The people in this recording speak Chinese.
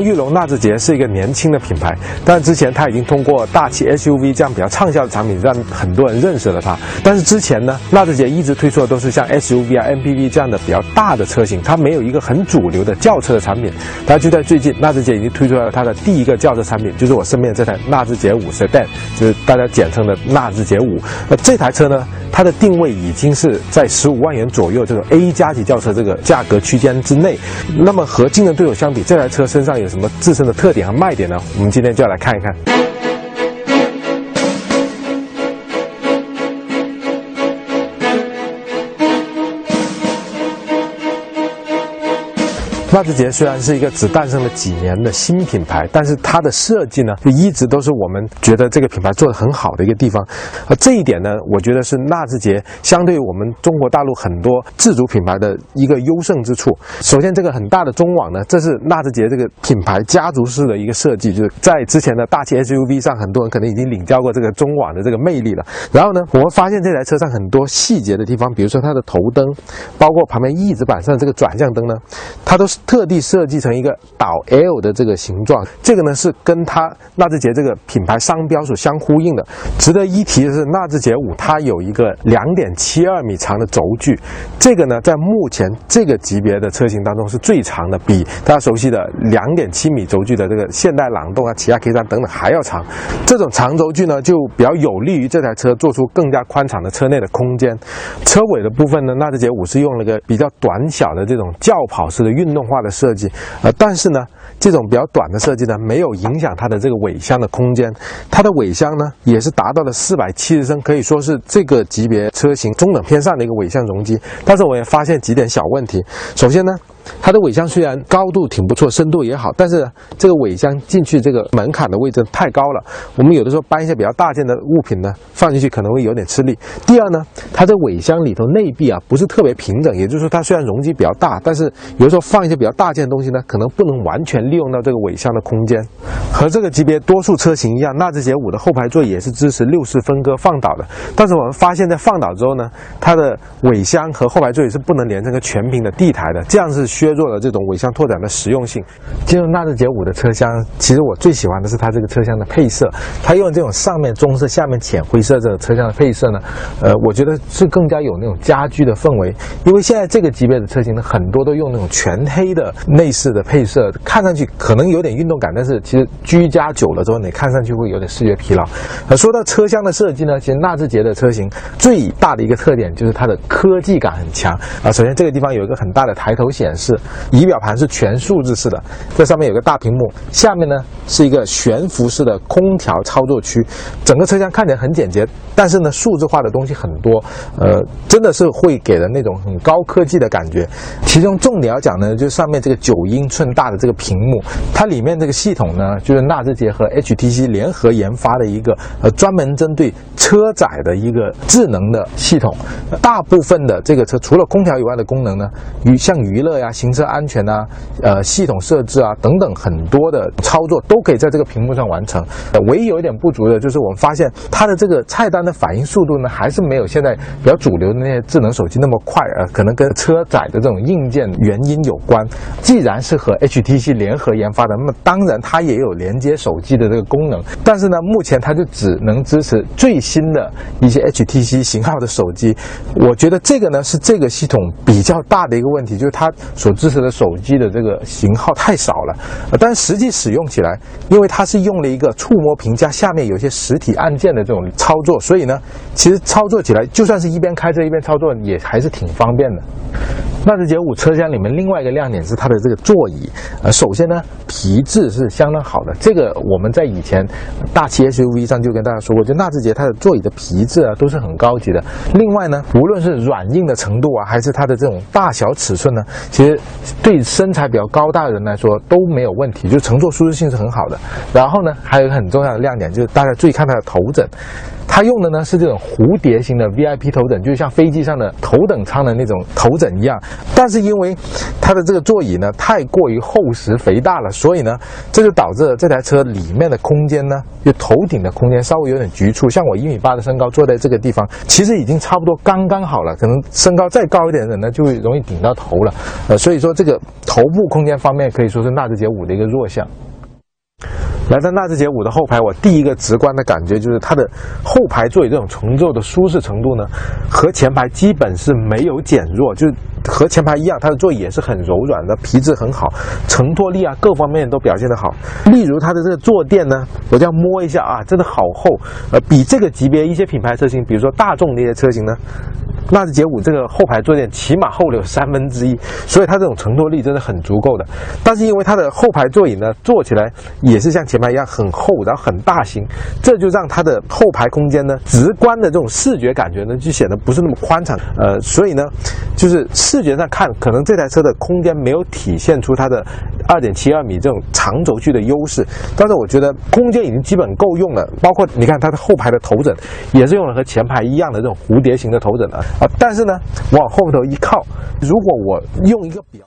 风裕隆纳智捷是一个年轻的品牌，但之前它已经通过大气 SUV 这样比较畅销的产品，让很多人认识了它。但是之前呢，纳智捷一直推出的都是像 SUV 啊、MPV 这样的比较大的车型，它没有一个很主流的轿车的产品。但就在最近，纳智捷已经推出了它的第一个轿车产品，就是我身边这台纳智捷五 s 就是大家简称的纳智捷五。那这台车呢，它的定位已经是在十五万元左右这种 A 加级轿车这个价格区间之内。那么和竞争对手相比，这台车身上有什么自身的特点和卖点呢？我们今天就要来看一看。纳智捷虽然是一个只诞生了几年的新品牌，但是它的设计呢，就一直都是我们觉得这个品牌做的很好的一个地方。而这一点呢，我觉得是纳智捷相对于我们中国大陆很多自主品牌的一个优胜之处。首先，这个很大的中网呢，这是纳智捷这个品牌家族式的一个设计，就是在之前的大气 SUV 上，很多人可能已经领教过这个中网的这个魅力了。然后呢，我们发现这台车上很多细节的地方，比如说它的头灯，包括旁边翼子板上这个转向灯呢，它都是。特地设计成一个倒 L 的这个形状，这个呢是跟它纳智捷这个品牌商标所相呼应的。值得一提的是，纳智捷五它有一个两点七二米长的轴距，这个呢在目前这个级别的车型当中是最长的，比大家熟悉的两点七米轴距的这个现代朗动啊、起亚 K 三等等还要长。这种长轴距呢就比较有利于这台车做出更加宽敞的车内的空间。车尾的部分呢，纳智捷五是用了个比较短小的这种轿跑式的运动。化的设计，呃，但是呢，这种比较短的设计呢，没有影响它的这个尾箱的空间。它的尾箱呢，也是达到了四百七十升，可以说是这个级别车型中等偏上的一个尾箱容积。但是我也发现几点小问题。首先呢。它的尾箱虽然高度挺不错，深度也好，但是这个尾箱进去这个门槛的位置太高了。我们有的时候搬一些比较大件的物品呢，放进去可能会有点吃力。第二呢，它这尾箱里头内壁啊不是特别平整，也就是说它虽然容积比较大，但是有的时候放一些比较大件的东西呢，可能不能完全利用到这个尾箱的空间。和这个级别多数车型一样，纳智捷五的后排座椅也是支持六式分割放倒的。但是我们发现，在放倒之后呢，它的尾箱和后排座椅是不能连成个全屏的地台的，这样是。削弱了这种尾箱拓展的实用性。进入纳智捷五的车厢，其实我最喜欢的是它这个车厢的配色。它用这种上面棕色、下面浅灰色这个车厢的配色呢，呃，我觉得是更加有那种家居的氛围。因为现在这个级别的车型呢，很多都用那种全黑的内饰的配色，看上去可能有点运动感，但是其实居家久了之后，你看上去会有点视觉疲劳。呃，说到车厢的设计呢，其实纳智捷的车型最大的一个特点就是它的科技感很强啊。首先这个地方有一个很大的抬头显示。仪表盘是全数字式的，这上面有个大屏幕，下面呢是一个悬浮式的空调操作区，整个车厢看起来很简洁，但是呢数字化的东西很多，呃，真的是会给人那种很高科技的感觉。其中重点要讲呢，就是上面这个九英寸大的这个屏幕，它里面这个系统呢，就是纳智捷和 HTC 联合研发的一个呃专门针对车载的一个智能的系统。大部分的这个车除了空调以外的功能呢，与像娱乐呀。行车安全啊，呃，系统设置啊等等很多的操作都可以在这个屏幕上完成。唯一有一点不足的就是我们发现它的这个菜单的反应速度呢，还是没有现在比较主流的那些智能手机那么快啊。可能跟车载的这种硬件原因有关。既然是和 HTC 联合研发的，那么当然它也有连接手机的这个功能。但是呢，目前它就只能支持最新的一些 HTC 型号的手机。我觉得这个呢是这个系统比较大的一个问题，就是它所支持的手机的这个型号太少了，但实际使用起来，因为它是用了一个触摸屏加下面有些实体按键的这种操作，所以呢，其实操作起来就算是一边开车一边操作，也还是挺方便的。纳智捷五车厢里面另外一个亮点是它的这个座椅，呃，首先呢，皮质是相当好的，这个我们在以前大七 SUV 上就跟大家说过，就纳智捷它的座椅的皮质啊都是很高级的。另外呢，无论是软硬的程度啊，还是它的这种大小尺寸呢，其实对身材比较高大的人来说都没有问题，就乘坐舒适性是很好的。然后呢，还有一个很重要的亮点就是大家注意看它的头枕。它用的呢是这种蝴蝶型的 VIP 头枕，就像飞机上的头等舱的那种头枕一样。但是因为它的这个座椅呢太过于厚实肥大了，所以呢这就导致了这台车里面的空间呢，就头顶的空间稍微有点局促。像我一米八的身高坐在这个地方，其实已经差不多刚刚好了。可能身高再高一点的人呢，就会容易顶到头了。呃，所以说这个头部空间方面可以说是纳智捷五的一个弱项。来到纳智捷五的后排，我第一个直观的感觉就是它的后排座椅这种乘坐的舒适程度呢，和前排基本是没有减弱，就是和前排一样，它的座椅也是很柔软的，皮质很好，承托力啊各方面都表现得好。例如它的这个坐垫呢，我这样摸一下啊，真的好厚，呃，比这个级别一些品牌车型，比如说大众那些车型呢。纳智捷五这个后排坐垫起码厚了有三分之一，所以它这种承托力真的很足够的。但是因为它的后排座椅呢，坐起来也是像前排一样很厚，然后很大型，这就让它的后排空间呢，直观的这种视觉感觉呢，就显得不是那么宽敞。呃，所以呢，就是视觉上看，可能这台车的空间没有体现出它的二点七二米这种长轴距的优势。但是我觉得空间已经基本够用了，包括你看它的后排的头枕，也是用了和前排一样的这种蝴蝶形的头枕的。啊，但是呢，我往后头一靠，如果我用一个表。